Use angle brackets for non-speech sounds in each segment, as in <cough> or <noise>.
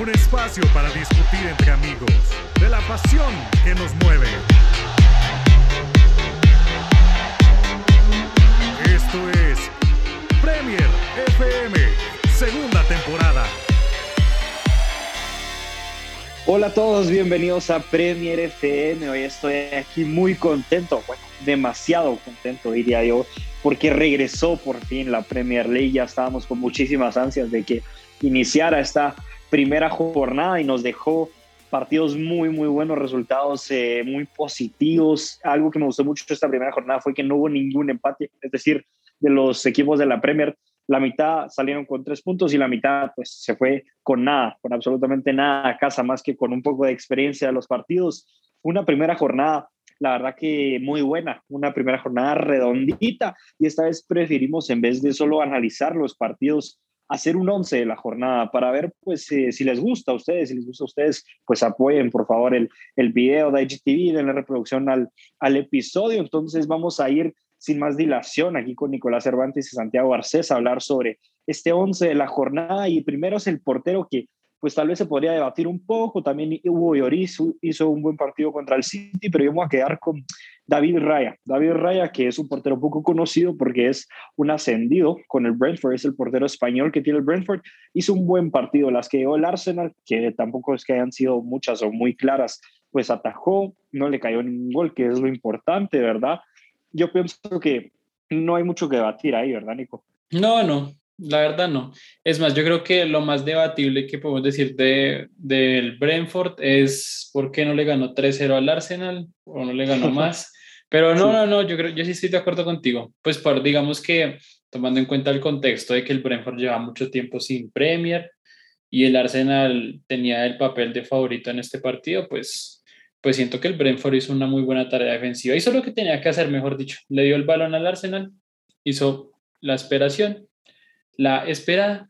un espacio para discutir entre amigos de la pasión que nos mueve. Esto es Premier FM, segunda temporada. Hola a todos, bienvenidos a Premier FM. Hoy estoy aquí muy contento, bueno, demasiado contento diría yo, porque regresó por fin la Premier League. Ya estábamos con muchísimas ansias de que iniciara esta primera jornada y nos dejó partidos muy, muy buenos, resultados eh, muy positivos. Algo que me gustó mucho esta primera jornada fue que no hubo ningún empate, es decir, de los equipos de la Premier, la mitad salieron con tres puntos y la mitad pues se fue con nada, con absolutamente nada a casa, más que con un poco de experiencia de los partidos. Una primera jornada la verdad que muy buena, una primera jornada redondita y esta vez preferimos en vez de solo analizar los partidos hacer un once de la jornada para ver pues eh, si les gusta a ustedes, si les gusta a ustedes, pues apoyen por favor el, el video de IGTV, den la reproducción al, al episodio. Entonces vamos a ir sin más dilación aquí con Nicolás Cervantes y Santiago Arcés a hablar sobre este once de la jornada y primero es el portero que pues tal vez se podría debatir un poco. También Hugo Lloris hizo un buen partido contra el City, pero yo voy a quedar con David Raya. David Raya, que es un portero poco conocido porque es un ascendido con el Brentford, es el portero español que tiene el Brentford, hizo un buen partido. Las que dio el Arsenal, que tampoco es que hayan sido muchas o muy claras, pues atajó, no le cayó ningún gol, que es lo importante, ¿verdad? Yo pienso que no hay mucho que debatir ahí, ¿verdad, Nico? No, no, la verdad no. Es más, yo creo que lo más debatible que podemos decir de, del Brentford es por qué no le ganó 3-0 al Arsenal o no le ganó <laughs> más. Pero no, no, no, yo creo, yo sí estoy de acuerdo contigo. Pues por, digamos que tomando en cuenta el contexto de que el Brentford lleva mucho tiempo sin Premier y el Arsenal tenía el papel de favorito en este partido, pues, pues siento que el Brentford hizo una muy buena tarea defensiva. Hizo lo que tenía que hacer, mejor dicho. Le dio el balón al Arsenal, hizo la esperación la esperada.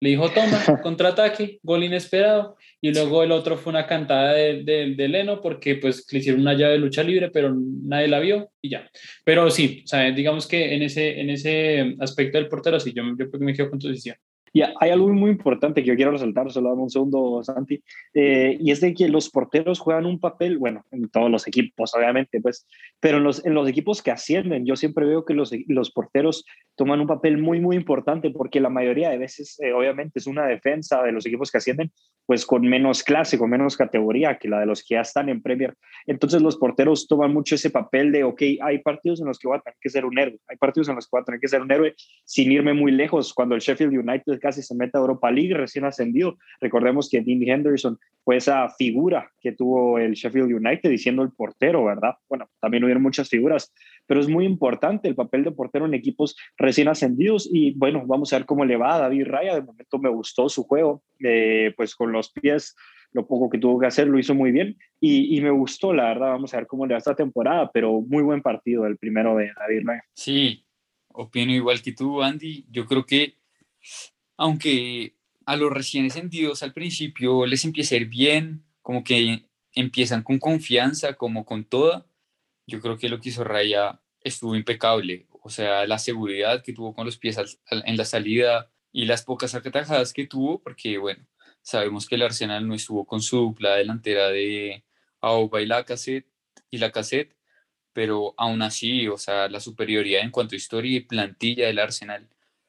Le dijo, toma, <laughs> contraataque, gol inesperado. Y luego el otro fue una cantada de, de, Leno porque pues le hicieron una llave de lucha libre, pero nadie la vio y ya. Pero sí, o sea, digamos que en ese, en ese aspecto del portero, sí, yo, yo me quedo con tu decisión. Y hay algo muy importante que yo quiero resaltar, solo dame un segundo, Santi, eh, y es de que los porteros juegan un papel, bueno, en todos los equipos, obviamente, pues, pero en los, en los equipos que ascienden, yo siempre veo que los, los porteros toman un papel muy, muy importante, porque la mayoría de veces, eh, obviamente, es una defensa de los equipos que ascienden, pues con menos clase, con menos categoría que la de los que ya están en Premier. Entonces los porteros toman mucho ese papel de, ok, hay partidos en los que voy a tener que ser un héroe, hay partidos en los que voy a tener que ser un héroe sin irme muy lejos, cuando el Sheffield United casi se mete a Europa League, recién ascendido. Recordemos que Dean Henderson fue esa figura que tuvo el Sheffield United, diciendo el portero, ¿verdad? Bueno, también hubieron muchas figuras, pero es muy importante el papel de portero en equipos recién ascendidos y bueno, vamos a ver cómo le va a David Raya. De momento me gustó su juego, eh, pues con los pies lo poco que tuvo que hacer lo hizo muy bien y, y, me gustó, la verdad, vamos a ver cómo le va esta temporada, pero muy buen partido el primero de David Raya. Sí, opino igual que tú, Andy. Yo creo que aunque a los recién encendidos al principio les empieza a ir bien, como que empiezan con confianza, como con toda, yo creo que lo que hizo Raya estuvo impecable. O sea, la seguridad que tuvo con los pies en la salida y las pocas atajadas que tuvo, porque bueno, sabemos que el Arsenal no estuvo con su dupla delantera de Auba y la cassette, y la cassette, pero aún así, o sea, la superioridad en cuanto a historia y plantilla del Arsenal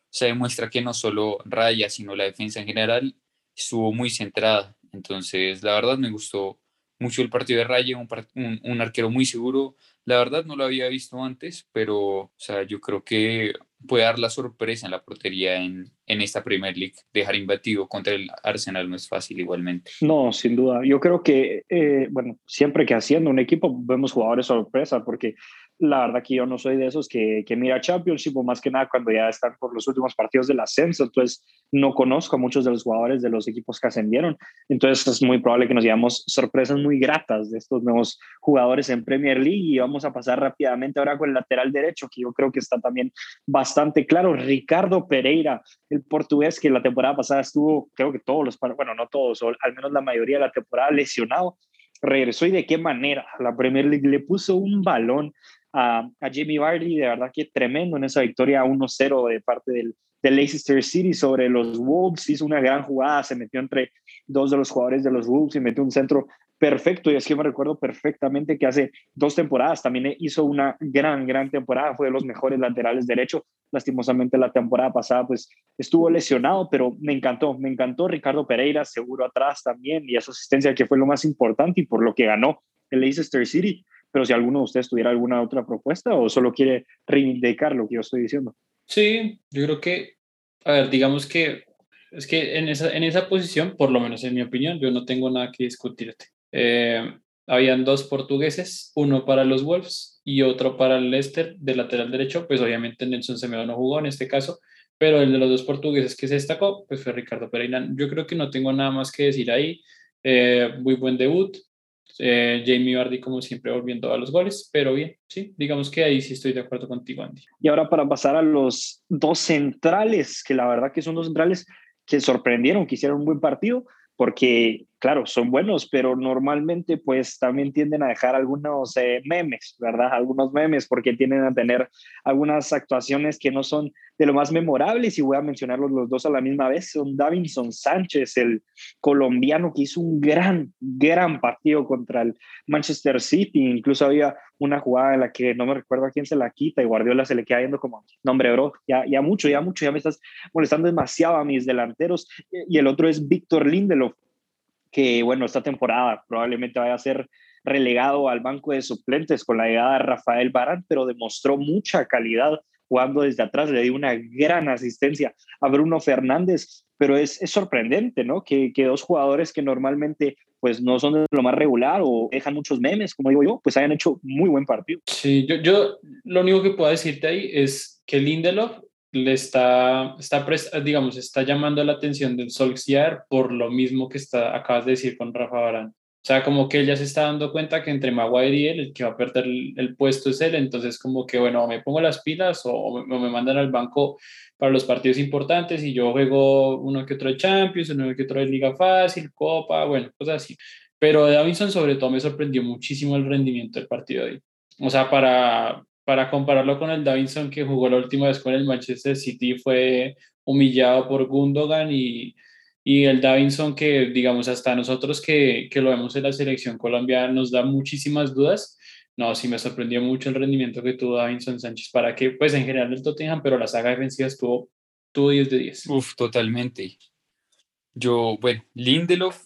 se demuestra que no solo Raya, sino la defensa en general estuvo muy centrada. Entonces, la verdad me gustó mucho el partido de Raya, un, un, arquero muy seguro. La verdad no lo había visto antes, pero o sea, yo creo que puede dar la sorpresa en la portería en, en esta Premier League. Dejar imbatido contra el Arsenal no es fácil igualmente. No, sin duda. Yo creo que, eh, bueno, siempre que haciendo un equipo vemos jugadores sorpresa, porque la verdad que yo no soy de esos que, que mira Championship o más que nada cuando ya están por los últimos partidos del ascenso, entonces no conozco a muchos de los jugadores de los equipos que ascendieron, entonces es muy probable que nos llevamos sorpresas muy gratas de estos nuevos jugadores en Premier League y vamos a pasar rápidamente ahora con el lateral derecho, que yo creo que está también bastante claro, Ricardo Pereira, el portugués que la temporada pasada estuvo, creo que todos los, bueno, no todos, o al menos la mayoría de la temporada lesionado, regresó y de qué manera. La Premier League le puso un balón a, a Jamie Vardy, de verdad que tremendo en esa victoria 1-0 de parte del, del Leicester City sobre los Wolves, hizo una gran jugada, se metió entre dos de los jugadores de los Wolves y metió un centro perfecto. Y es que me recuerdo perfectamente que hace dos temporadas también hizo una gran, gran temporada, fue de los mejores laterales derecho. Lastimosamente la temporada pasada pues estuvo lesionado, pero me encantó, me encantó Ricardo Pereira, seguro atrás también, y esa asistencia que fue lo más importante y por lo que ganó el Leicester City pero si alguno de ustedes tuviera alguna otra propuesta o solo quiere reivindicar lo que yo estoy diciendo. Sí, yo creo que, a ver, digamos que es que en esa, en esa posición, por lo menos en mi opinión, yo no tengo nada que discutirte. Eh, habían dos portugueses, uno para los Wolves y otro para el Leicester de lateral derecho, pues obviamente Nelson Semedo no jugó en este caso, pero el de los dos portugueses que se destacó, pues fue Ricardo Pereira. Yo creo que no tengo nada más que decir ahí. Eh, muy buen debut, eh, Jamie Vardy, como siempre, volviendo a los goles, pero bien, sí, digamos que ahí sí estoy de acuerdo contigo, Andy. Y ahora para pasar a los dos centrales, que la verdad que son dos centrales que sorprendieron, que hicieron un buen partido, porque claro, son buenos, pero normalmente pues también tienden a dejar algunos eh, memes, ¿verdad? Algunos memes porque tienden a tener algunas actuaciones que no son de lo más memorables y voy a mencionarlos los dos a la misma vez. Son Davinson Sánchez, el colombiano que hizo un gran, gran partido contra el Manchester City. Incluso había una jugada en la que no me recuerdo a quién se la quita y Guardiola se le queda viendo como, no hombre, bro, ya, ya mucho, ya mucho, ya me estás molestando demasiado a mis delanteros. Y el otro es Víctor Lindelof, que, bueno, esta temporada probablemente vaya a ser relegado al banco de suplentes con la llegada de Rafael Barán, pero demostró mucha calidad jugando desde atrás, le dio una gran asistencia a Bruno Fernández, pero es, es sorprendente, ¿no? Que, que, dos jugadores que normalmente pues no son de lo más regular o dejan muchos memes, como digo yo, pues hayan hecho muy buen partido. Sí, yo, yo lo único que puedo decirte ahí es que Lindelof le está, está, digamos, está llamando la atención del Solskjaer por lo mismo que está, acabas de decir con Rafa Barán. O sea, como que ella se está dando cuenta que entre Maguire y él, el que va a perder el, puesto es él. Entonces, como que, bueno, me pongo las pilas o, me, mandan al banco para los partidos importantes y yo juego uno que otro de Champions, uno que otro de Liga Fácil, Copa, bueno, cosas así. Pero Davinson, sobre todo, me sorprendió muchísimo el rendimiento del partido de hoy. O sea, para, para compararlo con el Davinson que jugó la última vez con el Manchester City, fue humillado por Gundogan y, y el Davinson que, digamos, hasta nosotros que, que, lo vemos en la selección colombiana nos da muchísimas dudas. No, sí me sorprendió mucho el rendimiento que tuvo Davinson Sánchez para que, pues en general el Tottenham, pero la saga defensiva estuvo, tuvo 10 de 10. Uf, totalmente. Yo, bueno, Lindelof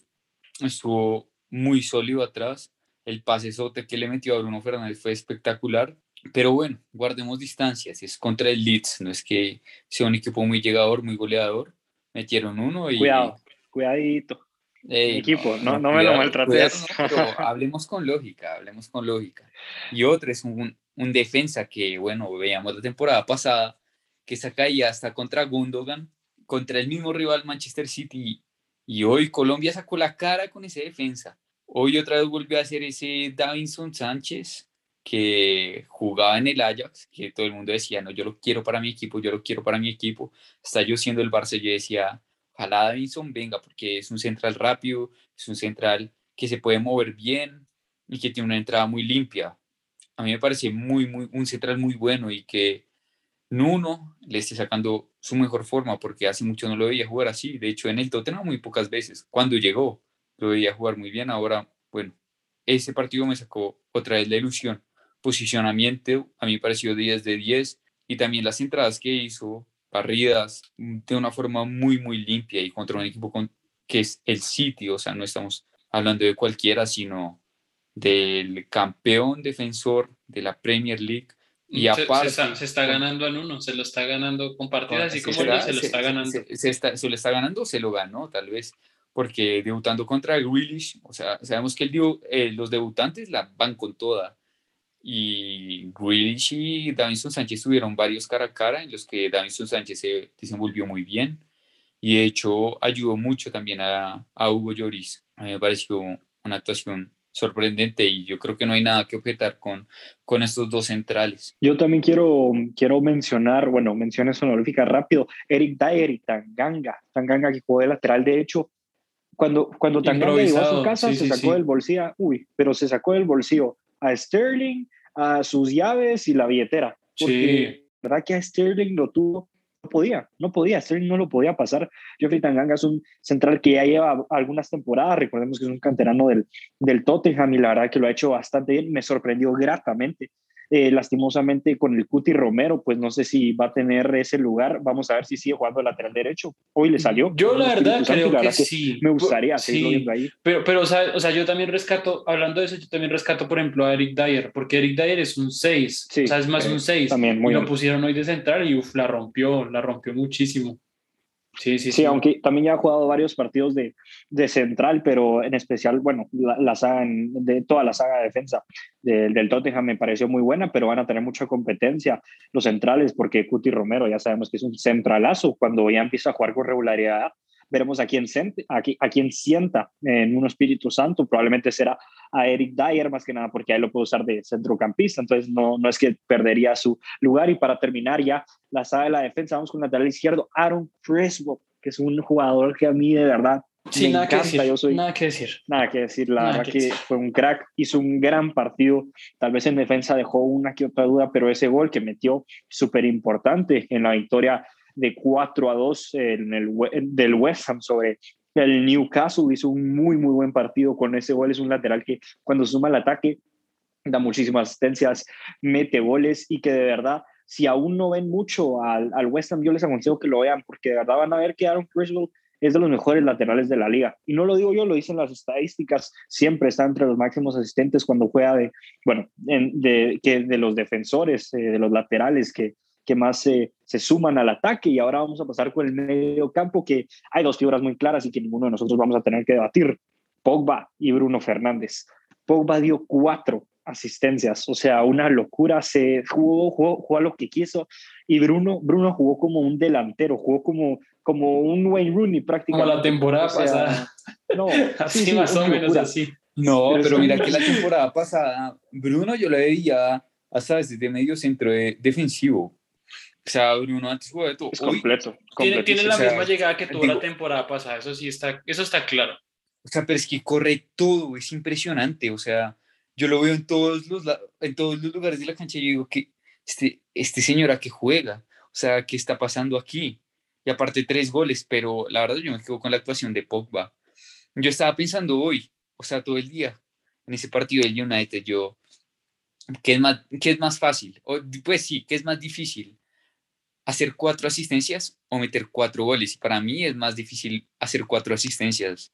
estuvo muy sólido atrás. El pase sote que le metió a Bruno Fernández fue espectacular. Pero bueno, guardemos distancias. Es contra el Leeds, no es que sea un equipo muy llegador, muy goleador. Metieron uno y. Cuidado, cuidadito. equipo, no, no, me lo maltrates. <laughs> hablemos con lógica, hablemos con lógica. Y otro es un, un, defensa que, bueno, veíamos la temporada pasada, que saca caía hasta contra Gundogan, contra el mismo rival Manchester City. Y hoy Colombia sacó la cara con ese defensa. Hoy otra vez volvió a hacer ese Davinson Sánchez que jugaba en el Ajax, que todo el mundo decía, no, yo lo quiero para mi equipo, yo lo quiero para mi equipo. Hasta yo siendo el Barça, yo decía, ojalá Davinson venga, porque es un central rápido, es un central que se puede mover bien y que tiene una entrada muy limpia. A mí me parece muy, muy, un central muy bueno y que Nuno le esté sacando su mejor forma, porque hace mucho no lo veía jugar así. De hecho, en el Tottenham muy pocas veces. Cuando llegó, lo veía jugar muy bien. Ahora, bueno, ese partido me sacó otra vez la ilusión posicionamiento a mí me pareció 10 de 10 y también las entradas que hizo, barridas, mm, de una forma muy, muy limpia y contra un equipo con, que es el City, o sea, no estamos hablando de cualquiera, sino del campeón defensor de la Premier League. Y se, aparte, se, está, ganando en uno, se lo está ganando con partidas y como se, lo está ganando. Se, está, se, lo está ganando, se lo ganó, tal vez, porque debutando contra el Grealish, o sea, sabemos que el, eh, los debutantes la van con toda y Grealish y Davinson Sánchez tuvieron varios cara a cara en los que Davinson Sánchez se desenvolvió muy bien y de hecho ayudó mucho también a, a Hugo Lloris. A mí me pareció una actuación sorprendente y yo creo que no hay nada que objetar con, con estos dos centrales. Yo también quiero, quiero mencionar, bueno, menciones honoríficas rápido, Eric Dyer y Tanganga, Tanganga que jugó de lateral derecho. Cuando, cuando Tanganga llegó a su casa, se sacó del bolsillo, uy, pero se sacó del bolsillo a Sterling, a sus llaves y la billetera. Porque, Sí. ¿verdad que a Sterling lo tuvo? No podía, no podía, Sterling no lo podía pasar. Geoffrey Tanganga es un central que ya lleva algunas temporadas, recordemos que es un canterano del, del Tottenham y la verdad que lo ha hecho bastante bien, me sorprendió gratamente. Eh, lastimosamente con el Cuti Romero, pues no sé si va a tener ese lugar. Vamos a ver si sigue jugando lateral derecho. Hoy le salió. Yo la verdad creo la que verdad sí. Me gustaría Sí. seguirlo viendo ahí. Pero, pero o, sea, o sea, yo también rescato, hablando de eso, yo también rescato, por ejemplo, a Eric Dyer, porque Eric Dyer es un 6, Sí, o sea, es más eh, un 6. también, muy y lo bien. pusieron hoy de central y uf, la rompió, la rompió muchísimo. Sí, sí, Sí, aunque también ya ha jugado varios partidos de, de central, pero en especial, bueno, la, la saga en- de toda la saga de defensa del del Tottenham me pareció muy buena, pero van a tener mucha competencia los centrales, porque Cuti Romero ya sabemos que es un centralazo. Cuando ya empieza a jugar con regularidad, veremos a quién, sente, a, qui- a quién sienta en un Espíritu Santo. Probablemente será a Eric Dyer, más que nada, porque ahí lo puede usar de centrocampista, entonces no, no es que perdería su lugar. Y para terminar ya la saga de la defensa, vamos con el lateral izquierdo, Aaron Creswell, que es un jugador que a mí de verdad Sí, me nada que encanta. decir. Yo soy Nada que decir. nada que decir, la Nada verdad que que decir. fue un crack, hizo un gran partido, tal vez en defensa dejó una que otra duda, pero ese gol que metió súper importante en la victoria de 4 a 2 en el, del West Ham sobre el Newcastle, hizo un muy, muy buen partido con ese gol, es un lateral que cuando suma el ataque da muchísimas asistencias, mete goles y que de verdad, si aún no ven mucho al, al West Ham, yo les aconsejo que lo vean, porque de verdad van a ver que Aaron Criswell es de los mejores laterales de la liga. Y no lo digo yo, lo dicen las estadísticas, siempre está entre los máximos asistentes cuando juega de, bueno, en- de, que de los defensores, eh, de los laterales que, que más se se suman al ataque. Y ahora vamos a pasar con el medio campo, que hay dos figuras muy claras y que ninguno de nosotros vamos a tener que debatir, Pogba y Bruno Fernández. Pogba dio cuatro asistencias, o sea, una locura, se jugó, jugó, jugó a lo que quiso y Bruno, Bruno jugó como un delantero, jugó como, como un Wayne Rooney prácticamente. Como la temporada O sea, pasada. No, <laughs> Así sí, sí, más o menos locura. así. No, Pero pero mira que la temporada pasada, Bruno yo lo veía hasta desde medio centro de- defensivo. O sea, Bruno antes jugaba de todo. Es Hoy, completo. Tiene, tiene la o sea, misma llegada que tuvo digo- la temporada pasada, eso sí está, eso está claro. o sea, pero es que corre todo, es impresionante. O sea, yo lo veo en todos los, en todos los lugares de la cancha y yo digo que este, este señor a qué juega, o sea, ¿qué está pasando aquí? Y aparte tres goles, pero la verdad yo me quedo con la actuación de Pogba. Yo estaba pensando hoy, o sea, todo el día, en ese partido del United, yo, ¿qué es más, qué es más fácil? O, pues sí, ¿qué es más difícil? ¿Hacer cuatro asistencias o meter cuatro goles? Y para mí es más difícil hacer cuatro asistencias.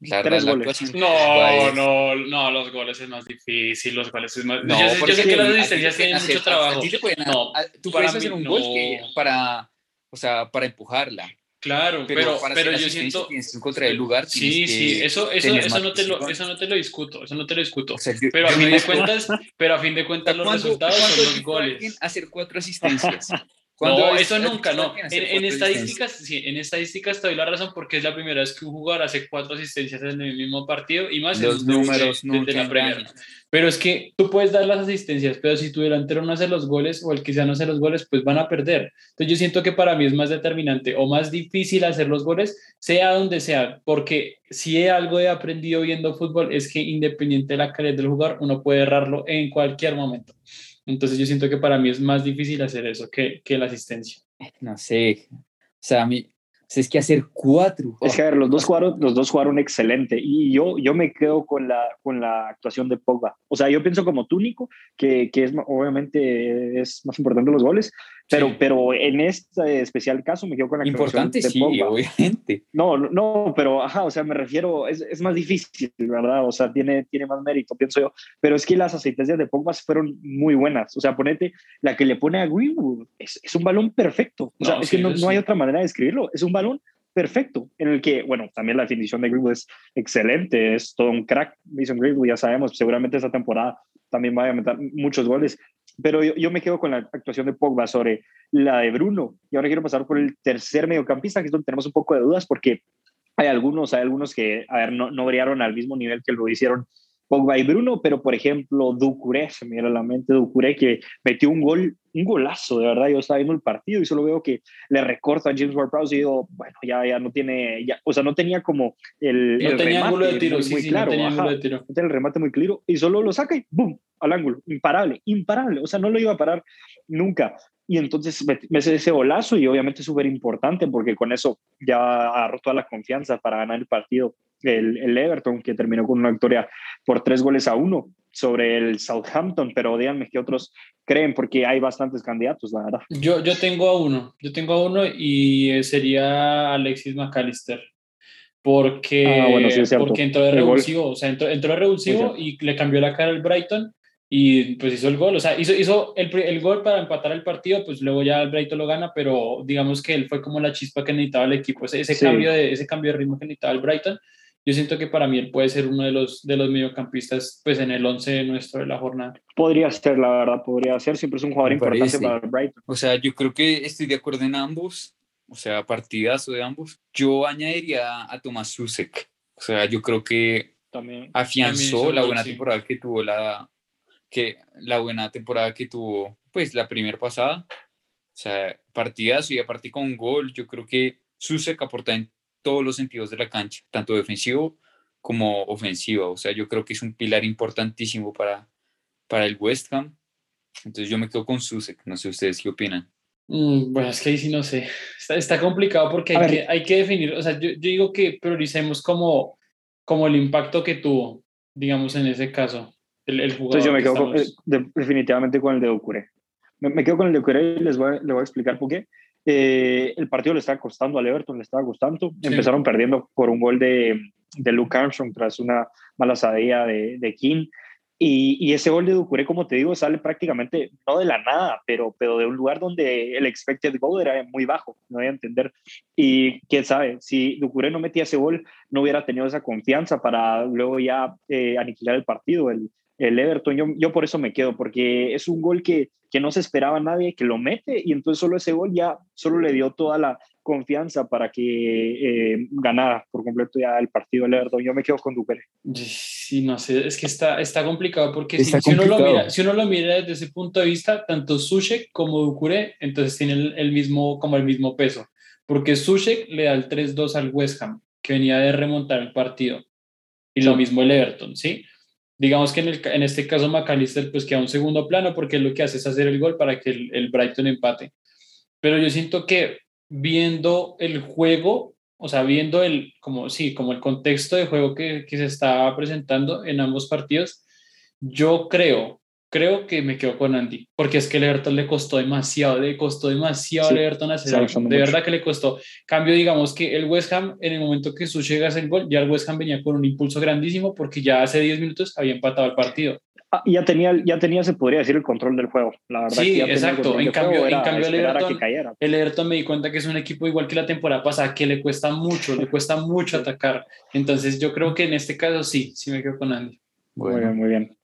La Tres verdad, goles. No, no, no, los goles es más difícil, los goles es más... No, yo, sé- yo sé que las asistencias tienen hacer- mucho trabajo. ti te pueden- No, a- tú para puedes hacer un gol que- no. para, o sea, para empujarla. Claro, Pero, pero, para pero yo siento... tienes que encontrar el lugar. Sí, sí, eso, eso, eso, no te lo, eso no te lo discuto, eso no te lo discuto. O sea, yo- Pero a fin de cuentas, pero a fin de cuentas los ¿Cuándo- resultados son los goles. hacer cuatro asistencias? <laughs> ¿Cuándo No, eso nunca, no. En, en estadísticas, sí, en estadísticas te doy la razón porque es la primera vez que un jugador hace cuatro asistencias en el mismo partido y más en Los de- números de- la Premier. Pero es que tú puedes dar las asistencias, pero si tu delantero no hace los goles o el que sea no hace los goles, pues van a perder. Entonces yo siento que para mí es más determinante o más difícil hacer los goles, sea donde sea, porque si hay algo he aprendido viendo fútbol es que independiente de la calidad del jugador, uno puede errarlo en cualquier momento. Entonces yo siento que para mí es más difícil hacer eso que, que la asistencia. No sé. O sea, a mí, o sea, es que hacer cuatro. Es que a ver, los dos jugaron, los dos jugaron excelente y yo, yo me quedo con la, con la actuación de Pogba. O sea, yo pienso como túnico, que, que es obviamente es más importante los goles, pero, Sí. pero en este especial caso me quedo con la Importante, de sí, Pogba. obviamente. No, no, pero ajá, o sea, me refiero, es, es más difícil, ¿verdad? O sea, tiene, tiene más mérito, pienso yo. Pero es que las asistencias de Pogba fueron muy buenas. O sea, ponete la que le pone a Greenwood, es, es un balón perfecto. O sea, No, es sí, que no, no hay otra manera de escribirlo. Es un balón perfecto, en el que, bueno, también la definición de Greenwood es excelente, es todo un crack. Mason Greenwood, ya sabemos, seguramente esta temporada también va a meter muchos goles. Pero yo, yo me quedo con la actuación de Pogba sobre la de Bruno. Y ahora quiero pasar por el tercer mediocampista, que es donde tenemos un poco de dudas, porque hay algunos, hay algunos que, a ver, no, no brillaron al mismo nivel que lo hicieron Pogba y Bruno, pero por ejemplo, Ducuré, se me viene a la mente Ducuré, que metió un gol, un golazo, de verdad, yo estaba viendo el partido y solo veo que le recorta a James Ward-Prowse y digo, bueno, ya, ya no tiene, ya, o sea, no tenía como el, no el tenía remate ángulo de tiro, muy, sí, muy sí, claro, no tenía ajá, ángulo de tiro. no tenía el remate muy claro y solo lo saca y ¡boom! al ángulo, imparable, imparable, o sea, no lo iba a parar nunca. Y entonces me, hace ese golazo y obviamente súper importante porque con eso ya agarró toda la confianza para ganar el partido. El, el Everton, que terminó con una victoria por tres goles a uno sobre el Southampton, pero díganme qué otros creen, porque hay bastantes candidatos, la verdad. Yo, yo tengo a uno, yo tengo a uno y eh, sería Alexis McAllister. Porque, Ah, bueno, sí, porque entró de revulsivo, o sea, entró, entró de revulsivo y le cambió la cara al Brighton y pues hizo el gol, o sea, hizo, hizo el, el gol para empatar el partido, pues luego ya el Brighton lo gana, pero digamos que él fue como la chispa que necesitaba el equipo, ese, ese Sí. cambio, de, ese cambio de ritmo que necesitaba el Brighton. Yo siento que para mí él puede ser uno de los, de los mediocampistas pues en el 11 nuestro de la jornada. Podría ser, la verdad, podría ser. Siempre es un jugador importante para el Brighton. O sea, yo creo que estoy de acuerdo en ambos, o sea, partidazo de ambos. Yo añadiría a Tomás Susek. O sea, yo creo que También. También afianzó hizo la buena sí. temporada que tuvo la que la buena temporada que tuvo pues la primera pasada. O sea, partidazo y aparte con un gol, yo creo que Susek aporta en todos los sentidos de la cancha, tanto defensivo como ofensivo. O sea, yo creo que es un pilar importantísimo para, para el West Ham. Entonces yo me quedo con Susek. No sé ustedes qué opinan. Mm, bueno, es que ahí sí no sé. Está, está complicado porque hay que, hay que definir, o sea, yo, yo digo que prioricemos como, como el impacto que tuvo, digamos, en ese caso, el, el jugador. Entonces yo me que quedo con- estamos- eh, de- definitivamente con el de Ducuré. Me, me quedo con el de Ducuré y les voy, a- les voy a explicar por qué. Eh, el partido le estaba costando al Everton, le estaba costando. Sí. Empezaron perdiendo por un gol de, de Luke Armstrong tras una mala salida de, de King. Y, y ese gol de Ducuré, como te digo, sale prácticamente no de la nada, pero, pero de un lugar donde el expected goal era muy bajo, no voy a entender. Y quién sabe, si Ducuré no metía ese gol, no hubiera tenido esa confianza para luego ya eh, aniquilar el partido, el, el Everton. Yo, yo por eso me quedo, porque es un gol que, que no se esperaba nadie que lo mete y entonces solo ese gol ya solo le dio toda la confianza para que eh, ganara por completo ya el partido el Everton. Yo me quedo con Ducuré. Sí, no sé, es que está, está complicado porque si, si uno lo complicado. mira, si uno lo mira desde ese punto de vista, tanto Sushek como Ducuré, entonces tienen el, el mismo, como el mismo peso, porque Sushek le da el 3-2 al West Ham, que venía de remontar el partido, y lo mismo el Everton, ¿sí? Digamos que en, el, en este caso McAllister pues queda un segundo plano porque lo que hace es hacer el gol para que el, el Brighton empate. Pero yo siento que viendo el juego, o sea, viendo el, como, sí, como el contexto de juego que, que se está presentando en ambos partidos, yo creo, creo que me quedo con Andy, porque es que el Everton le costó demasiado, le costó demasiado Sí, al Everton hacer de mucho. verdad que le costó. Cambio, digamos que el West Ham, en el momento que Sush llega el gol, ya el West Ham venía con un impulso grandísimo porque ya hace 10 minutos había empatado el partido. Ah, ya tenía, ya tenía, se podría decir, el control del juego. La verdad Sí, que ya tenía el exacto. En cambio- juego, en cambio el Everton-. El Everton me di cuenta que es un equipo igual que la temporada pasada, que le cuesta mucho, le cuesta mucho atacar. Entonces yo creo que en este caso sí, sí me quedo con Andy. Muy bien, muy bien.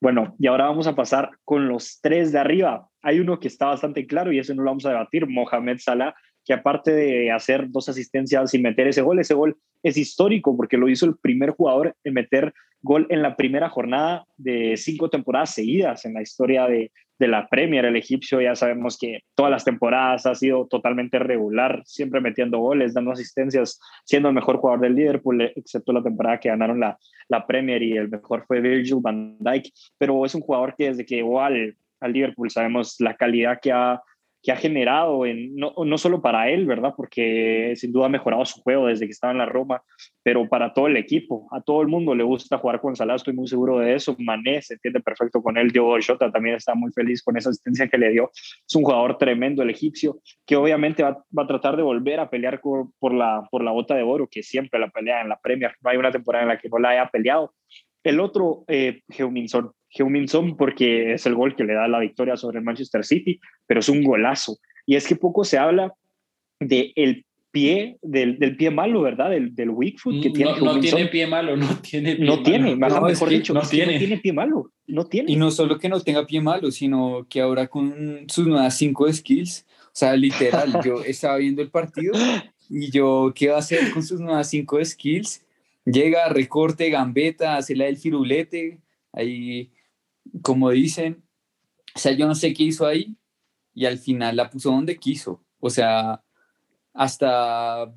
Bueno, y ahora vamos a pasar con los tres de arriba. Hay uno que está bastante claro y ese no lo vamos a debatir, Mohamed Salah, que aparte de hacer dos asistencias y meter ese gol, ese gol es histórico porque lo hizo el primer jugador en meter gol en la primera jornada de cinco temporadas seguidas en la historia de, de la Premier. El egipcio ya sabemos que todas las temporadas ha sido totalmente regular, siempre metiendo goles, dando asistencias, siendo el mejor jugador del Liverpool, excepto la temporada que ganaron la, la Premier y el mejor fue Virgil van Dijk, pero es un jugador que desde que llegó al, al Liverpool sabemos la calidad que ha, que ha generado, en, no, no solo para él, ¿verdad? Porque sin duda ha mejorado su juego desde que estaba en la Roma, pero para todo el equipo, a todo el mundo le gusta jugar con Salah, estoy muy seguro de eso. Mané se entiende perfecto con él, Diogo Jota también está muy feliz con esa asistencia que le dio. Es un jugador tremendo el egipcio, que obviamente va, va a tratar de volver a pelear por, la, por la bota de oro, que siempre la pelea en la Premier. No hay una temporada en la que no la haya peleado. El otro, eh, Heung-Min-Son porque es el gol que le da la victoria sobre el Manchester City, pero es un golazo. Y es que poco se habla del el pie, del, del, pie malo, ¿verdad? Del, del weak foot que tiene no, no tiene pie malo, no tiene pie No malo. tiene, No, mejor es que dicho, no es que tiene. no tiene pie malo, no tiene. Y no solo que no tenga pie malo, sino que ahora con sus nuevas cinco skills, o sea, literal, yo <laughs> estaba viendo el partido y yo, ¿qué va a hacer con sus nuevas cinco skills? llega, recorte, gambeta, hace la del firulete, ahí, como dicen, o sea, yo no sé qué hizo ahí y al final la puso donde quiso. O sea, hasta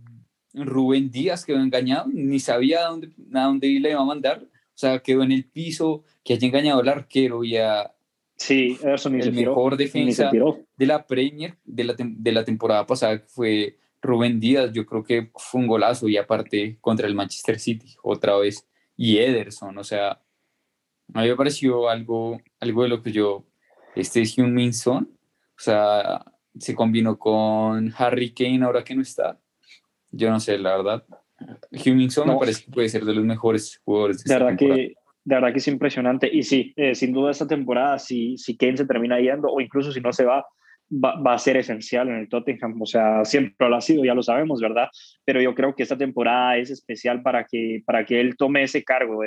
Rubén Díaz quedó engañado, ni sabía a dónde, a dónde le iba a mandar. O sea, quedó en el piso, que haya engañado al arquero y a sí, el mejor defensa de la Premier de la, de la temporada pasada fue Rubén Díaz. Yo creo que fue un golazo y aparte contra el Manchester City otra vez. Y Ederson, o sea, a mí me pareció algo, algo de lo que yo, este es Min Son, o sea, se combinó con Harry Kane ahora que no está. Yo no sé, la verdad. Min Son me parece que puede ser de los mejores jugadores de, verdad que de verdad que es impresionante. Y sí, eh, sin duda esta temporada, si, si Kane se termina yendo, o incluso si no se va, va, a ser esencial en el Tottenham. O sea, siempre lo ha sido, ya lo sabemos, ¿verdad? Pero yo creo que esta temporada es especial para que, para que él tome ese cargo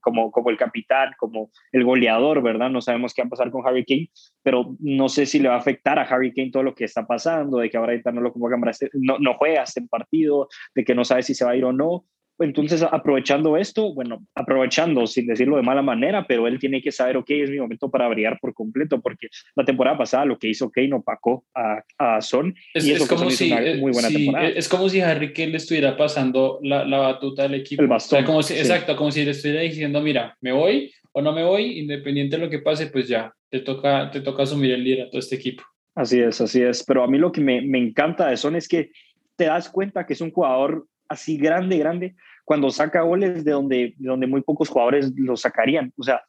como, como el capitán, como el goleador, ¿verdad? No sabemos qué va a pasar con Harry Kane, pero no sé si le va a afectar a Harry Kane todo lo que está pasando, de que ahora no lo este, no, no juega este partido, de que no sabe si se va a ir o no. Entonces, aprovechando esto, bueno, aprovechando sin decirlo de mala manera, pero él tiene que saber, ok, es mi momento para brillar por completo, porque la temporada pasada lo que hizo Kane opacó a, a Son. Es, y es como si, eh, muy buena temporada. Es como si Harry Kane le estuviera pasando la, la batuta del equipo. El bastón. como si, Exacto, como si le estuviera diciendo, mira, me voy o no me voy, independiente de lo que pase, pues ya, te toca, te toca asumir el liderato de este equipo. Así es, así es. Pero a mí lo que me, me encanta de Son es que te das cuenta que es un jugador así grande, grande, cuando saca goles de donde, de donde muy pocos jugadores lo sacarían. O sea,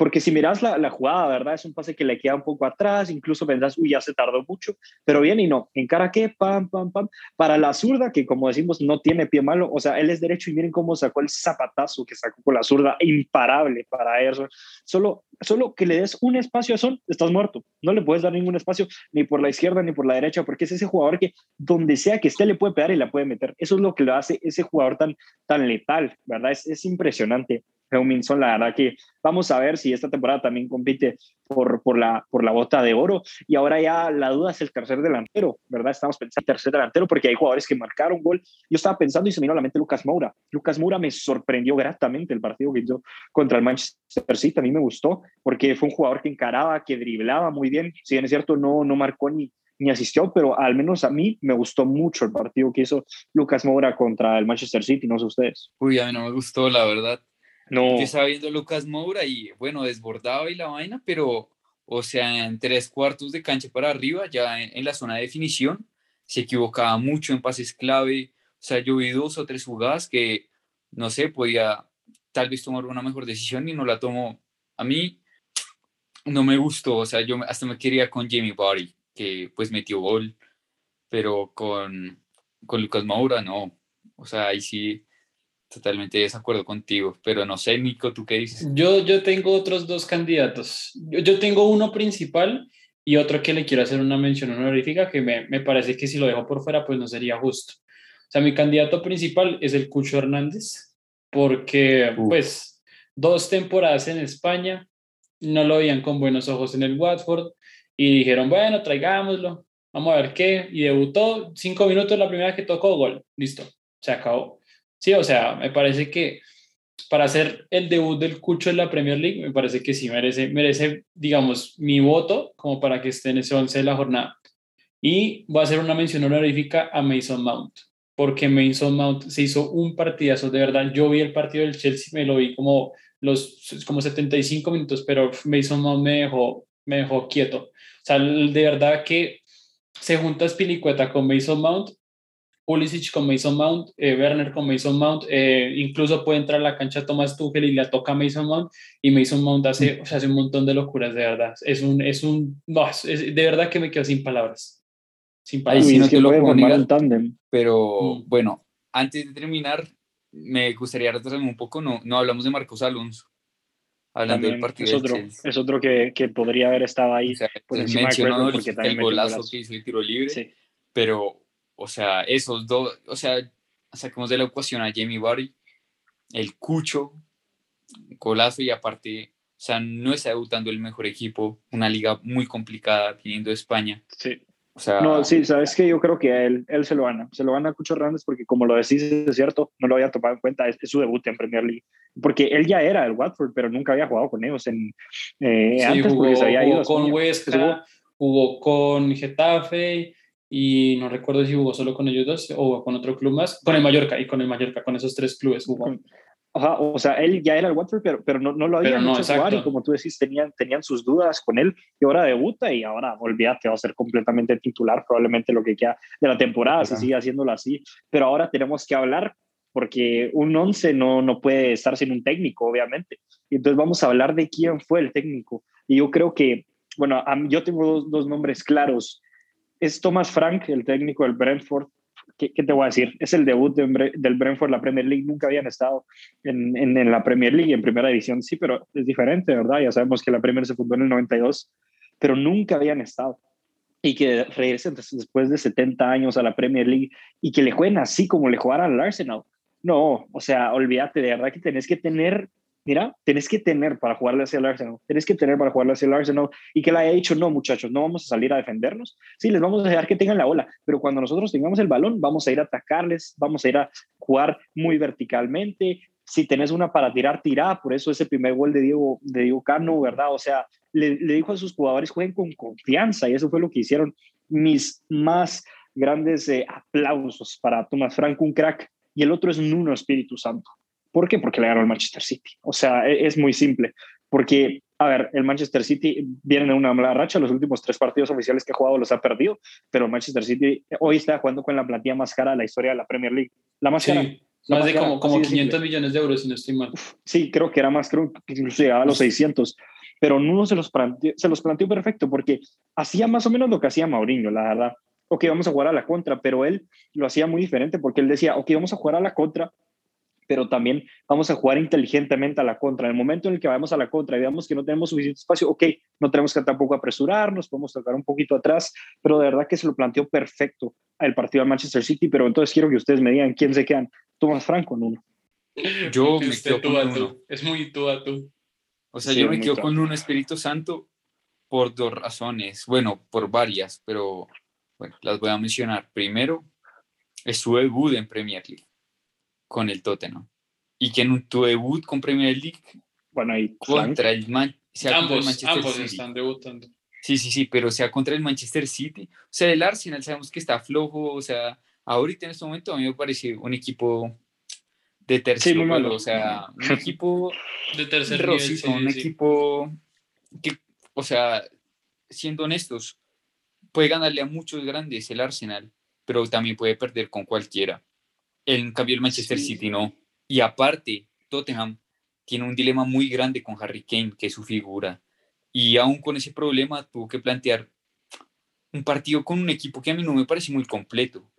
porque si miras la, la, jugada, ¿verdad? Es un pase que le queda un poco atrás, incluso pensás, uy, ya se tardó mucho, pero bien y no, en cara que, pam, pam, pam, para la zurda, que como decimos, no tiene pie malo, o sea, él es derecho y miren cómo sacó el zapatazo que sacó con la zurda, imparable para eso, solo, solo que le des un espacio a Son, estás muerto, no le puedes dar ningún espacio ni por la izquierda ni por la derecha, porque es ese jugador que donde sea que esté le puede pegar y la puede meter, eso es lo que lo hace ese jugador tan, tan letal, ¿verdad? Es, es impresionante. Minson, la verdad que vamos a ver si esta temporada también compite por, por, la, por la bota de oro. Y ahora ya la duda es el tercer delantero, ¿verdad? Estamos pensando en tercer delantero porque hay jugadores que marcaron gol. Yo estaba pensando y se me vino a la mente Lucas Moura. Lucas Moura me sorprendió gratamente el partido que hizo contra el Manchester City. A mí me gustó porque fue un jugador que encaraba, que driblaba muy bien. Si bien es cierto, no, no marcó ni, ni asistió, pero al menos a mí me gustó mucho el partido que hizo Lucas Moura contra el Manchester City, no sé ustedes. Uy, a mí no me gustó, la verdad. No. Yo estaba viendo Lucas Moura y bueno, desbordaba y la vaina, pero o sea, en tres cuartos de cancha para arriba, ya en, la zona de definición, se equivocaba mucho en pases clave. O sea, yo vi dos o tres jugadas que, no sé, podía tal vez tomar una mejor decisión y no la tomó. A mí no me gustó, o sea, yo hasta me quería con Jamie Barry, que pues metió gol, pero con, con Lucas Moura no. O sea, ahí sí totalmente de desacuerdo contigo, pero no sé, Nico, ¿tú qué dices? Yo, yo tengo otros dos candidatos. Yo, yo tengo uno principal y otro que le quiero hacer una mención honorífica que me, me, parece que si lo dejo por fuera, pues no sería justo. O sea, mi candidato principal es el Cucho Hernández, porque pues dos temporadas en España, no lo veían con buenos ojos en el Watford y dijeron, bueno, traigámoslo, vamos a ver qué, y debutó cinco minutos la primera vez que tocó gol, listo, se acabó. Sí, o sea, me parece que para hacer el debut del Cucho en la Premier League, me parece que sí merece, merece, digamos, mi voto como para que esté en ese 11 de la jornada. Y voy a hacer una mención honorífica a Mason Mount, porque Mason Mount se hizo un partidazo, de verdad. Yo vi el partido del Chelsea, me lo vi como los como 75 minutos, pero Mason Mount me dejó, me dejó quieto. O sea, de verdad que se junta Spilicueta con Mason Mount Pulisic con Mason Mount, eh, Werner con Mason Mount, eh, incluso puede entrar a la cancha Thomas Tuchel y le toca a Mason Mount y Mason Mount hace, hace un montón de locuras, de verdad. Es un, es un, no, de verdad que me quedo sin palabras. Sin palabras. Ahí sí no te lo puedo tándem. Pero mm. bueno, antes de terminar, me gustaría retrasarme un poco, no, no hablamos de Marcos Alonso. Hablando del partido es otro, es otro que, que, podría haber estado ahí. O sea, pues el, el golazo que hizo el tiro libre, sí. pero o sea, esos dos, o sea, sacamos de la ecuación a Jamie Barry, el Cucho, golazo y aparte, o sea, no está debutando el mejor equipo, una liga muy complicada viniendo de España. Sí. O no, sí, sabes que yo creo que él, él se lo gana. Se lo gana a Cucho Hernández porque, como lo decís, es cierto, no lo había tomado en cuenta, es, su debut en Premier League. Porque él ya era el Watford, pero nunca había jugado con ellos en, eh, antes porque se había ido. con Huesca, jugó con Getafe y no recuerdo si jugó solo con ellos dos o con otro club más, con el Mallorca y con el Mallorca, con esos tres clubes jugó. o sea, él ya era el Watford, pero, pero no, no lo había hecho jugar y como tú decís, tenían, tenían sus dudas con él y ahora debuta y ahora olvídate, va a ser completamente titular probablemente lo que queda de la temporada, si sigue haciéndolo así, pero ahora tenemos que hablar porque un 11 no, no puede estar sin un técnico, obviamente. Y entonces vamos a hablar de quién fue el técnico. Y yo creo que, bueno, yo tengo dos, dos nombres claros es Thomas Frank, el técnico del Brentford. ¿Qué, te voy a decir? Es el debut del Brentford, la Premier League. Nunca habían estado en, en, la Premier League, en primera división, sí, pero es diferente, ¿verdad? Ya sabemos que la Premier se fundó en el 92, pero nunca habían estado. Y que regresen después de 70 años a la Premier League y que le jueguen así como le jugaran al Arsenal. No, o sea, olvídate, de verdad que tenés que tener mira, tenés que tener para jugarle hacia el Arsenal, tenés que tener para jugarle hacia el Arsenal. Y que le haya dicho, no muchachos, no vamos a salir a defendernos, sí, les vamos a dejar que tengan la ola, pero cuando nosotros tengamos el balón, vamos a ir a atacarles, vamos a ir a jugar muy verticalmente, si tenés una para tirar, tirá, por eso ese primer gol de Diego, de Diego Cano, ¿verdad? O sea, le, dijo a sus jugadores, jueguen con confianza y eso fue lo que hicieron mis más grandes eh, aplausos para Tomás Franco, un crack, y el otro es Nuno Espíritu Santo. ¿Por qué? Porque le ganó el Manchester City. O sea, e, es muy simple. Porque, a ver, el Manchester City viene en una mala racha. Los últimos tres partidos oficiales que ha jugado los ha perdido. Pero el Manchester City hoy está jugando con la plantilla más cara de la historia de la Premier League. La más cara. más, de como, como 500 millones de euros, si no estoy mal. Sí, creo que era más, creo que incluso llegaba a los 600. Pero Nuno se los, planteó, se los planteó perfecto porque hacía más o menos lo que hacía Mauriño, la verdad. Ok, vamos a jugar a la contra, pero él lo hacía muy diferente porque él decía, ok, vamos a jugar a la contra, pero también vamos a jugar inteligentemente a la contra. En el momento en el que vayamos a la contra y veamos que no tenemos suficiente espacio, ok, no tenemos que tampoco apresurarnos, podemos tocar un poquito atrás, pero de verdad que se lo planteó perfecto el partido de Manchester City, pero entonces quiero que ustedes me digan quién se quedan, Tomás Franco en uno. Yo me quedo con uno. Es muy tú a tú. O sea, yo me quedo con un Espíritu Santo por dos razones, bueno, por varias, pero bueno, las voy a mencionar. Primero, es su debut en Premier League con el Tottenham. Y que en tu debut con Premier League, bueno, y contra el, Man ambos, Manchester ambos están debutando. Sí, sí, sí, pero sea contra el Manchester City. O sea, el Arsenal sabemos que está flojo. O sea, ahorita en este momento a mí me parece un equipo de tercer sí, o sea, un <laughs> equipo de tercer nivel, un equipo que, o sea, siendo honestos, puede ganarle a muchos grandes el Arsenal, pero también puede perder con cualquiera. En cambio, el Manchester City no. Y aparte, Tottenham tiene un dilema muy grande con Harry Kane, que es su figura. Y aún con ese problema tuvo que plantear un partido con un equipo que a mí no me parece muy completo.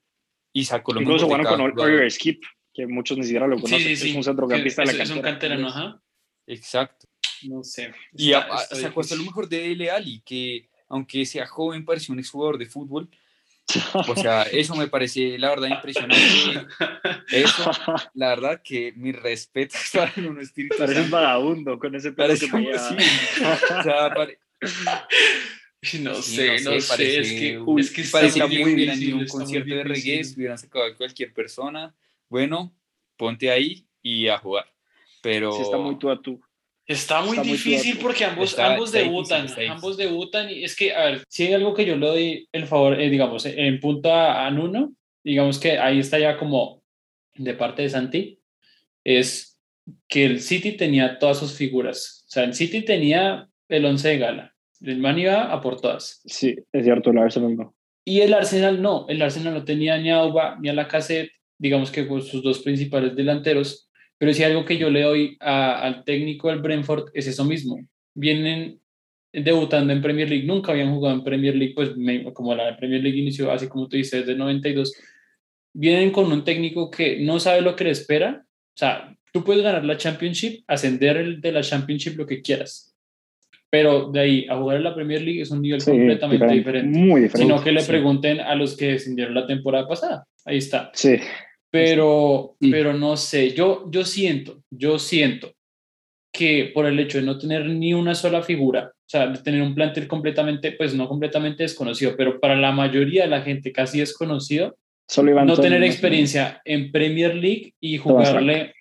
Y sacó lo Incluso bueno con Oliver Skip, que muchos ni siquiera lo conocen. Sí, sí, es un centrocampista de la cantera. Es un canterano, ajá. Exacto. No sé. Y sacó hasta lo mejor de Dele Ali, que aunque sea joven, parece un exjugador de fútbol, o sea, eso me parece, la verdad, impresionante. Eso, la verdad, que mi respeto <laughs> para un espíritu. Parece un vagabundo con ese pelo que me sí. o sea, pare... No sé, no, sé, parece, es que, uy, es que parece muy bien en un concierto de reggae, hubieran sacado a cualquier persona, bueno, ponte ahí y a jugar. Pero... Sí, está muy tú a tú. Está muy difícil porque ambos, ambos debutan, ambos debutan. Y es que, a ver, si hay algo que yo le doy el favor, eh, digamos, en punto a, a, Nuno, digamos que ahí está ya como de parte de Santi, es que el City tenía todas sus figuras, o sea, el City tenía el once de gala, el man iba a por todas. Sí, es cierto, el Arsenal no. Y el Arsenal no, el Arsenal no tenía ni a Auba ni a la cassette, digamos que con sus dos principales delanteros, pero si algo que yo le doy al técnico del Brentford es eso mismo. Vienen debutando en Premier League, nunca habían jugado en Premier League, pues como la Premier League inició, así como tú dices, desde el 92. Vienen con un técnico que no sabe lo que le espera. O sea, tú puedes ganar la Championship, ascender el de la Championship lo que quieras. Pero de ahí a jugar en la Premier League es un nivel completamente diferente, Muy diferente. Sino que le pregunten a los que descendieron la temporada pasada. Ahí está. Sí. Pero, pero no sé, yo, yo siento, yo siento que por el hecho de no tener ni una sola figura, o sea, de tener un plantel completamente, pues no completamente desconocido, pero para la mayoría de la gente casi desconocido, no tener experiencia en Premier League y jugarle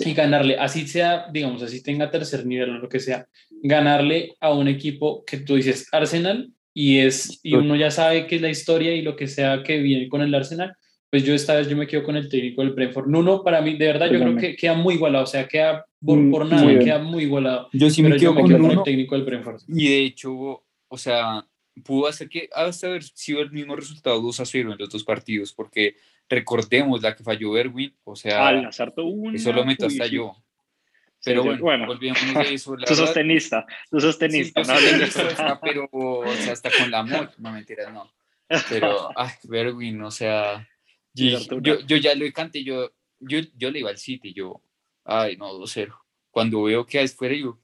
y ganarle, así sea, digamos, así tenga tercer nivel o lo que sea, ganarle a un equipo que tú dices Arsenal y es y uno ya sabe que es la historia y lo que sea que viene con el Arsenal, pues yo esta vez yo me quedo con el técnico del Brentford. Nuno, para mí, de verdad, yo creo que queda muy igualado, o sea, queda por, mm, por nada, queda muy igualado. Yo sí me quedo, con, el técnico del Brentford. Y de hecho, o sea, pudo hacer que hasta haber sido el mismo resultado 2 a 0 en los dos partidos, porque recordemos la que falló Erwin, o sea, eso lo meto hasta yo. Pero bueno, bueno, volvíamos de eso. <laughs> tú sos tenista, tú sos tenista. no, pero, o sea, hasta con la moto, no mentiras, no. Pero, <laughs> ay, Berwin, o sea, yo, yo, ya lo canté, yo, yo, yo le iba al City, yo, ay, no, 2-0. Cuando veo que fuera, yo,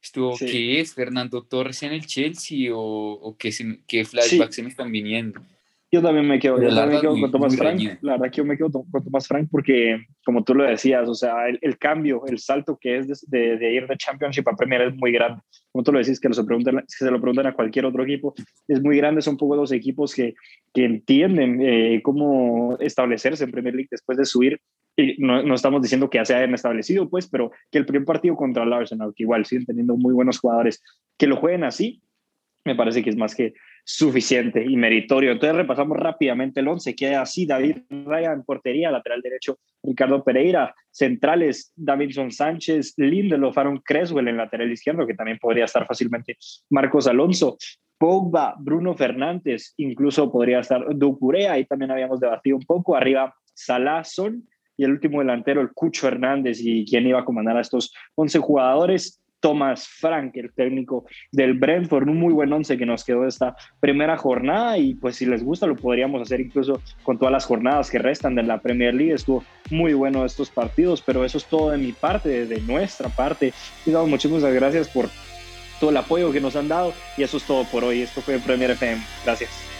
estuvo, ¿qué es? ¿Fernando Torres en el Chelsea o, o qué, qué flashbacks se me están viniendo? Yo también me quedo, yo también me quedo con Tomás Frank. La verdad que yo me quedo con Tomás Frank porque, como tú lo decías, o sea, el, cambio, el salto que es de, de, ir de Championship a Premier es muy grande. Como tú lo decís, que, lo se, preguntan, se lo preguntan a cualquier otro equipo, es muy grande. Son un poco los equipos que, que entienden eh, cómo establecerse en Premier League después de subir. Y no, no, estamos diciendo que ya se hayan establecido, pues, pero que el primer partido contra el Arsenal, que igual siguen teniendo muy buenos jugadores, que lo jueguen así, me parece que es más que suficiente y meritorio. Entonces repasamos rápidamente el 11, queda así, David Ryan, portería, lateral derecho, Ricardo Pereira, centrales, Davidson Sánchez, Lindelof, Aaron Creswell en lateral izquierdo, que también podría estar fácilmente Marcos Alonso, Pogba, Bruno Fernández, incluso podría estar Ducuré, ahí también habíamos debatido un poco, arriba Salah, Son, y el último delantero, el Cucho Hernández, y quién iba a comandar a estos 11 jugadores. Thomas Frank, el técnico del Brentford, un muy buen once que nos quedó esta primera jornada y pues si les gusta lo podríamos hacer incluso con todas las jornadas que restan de la Premier League. Estuvo muy bueno estos partidos, pero eso es todo de mi parte, de nuestra parte. Y muchísimas gracias por todo el apoyo que nos han dado y eso es todo por hoy. Esto fue Premier FM. Gracias.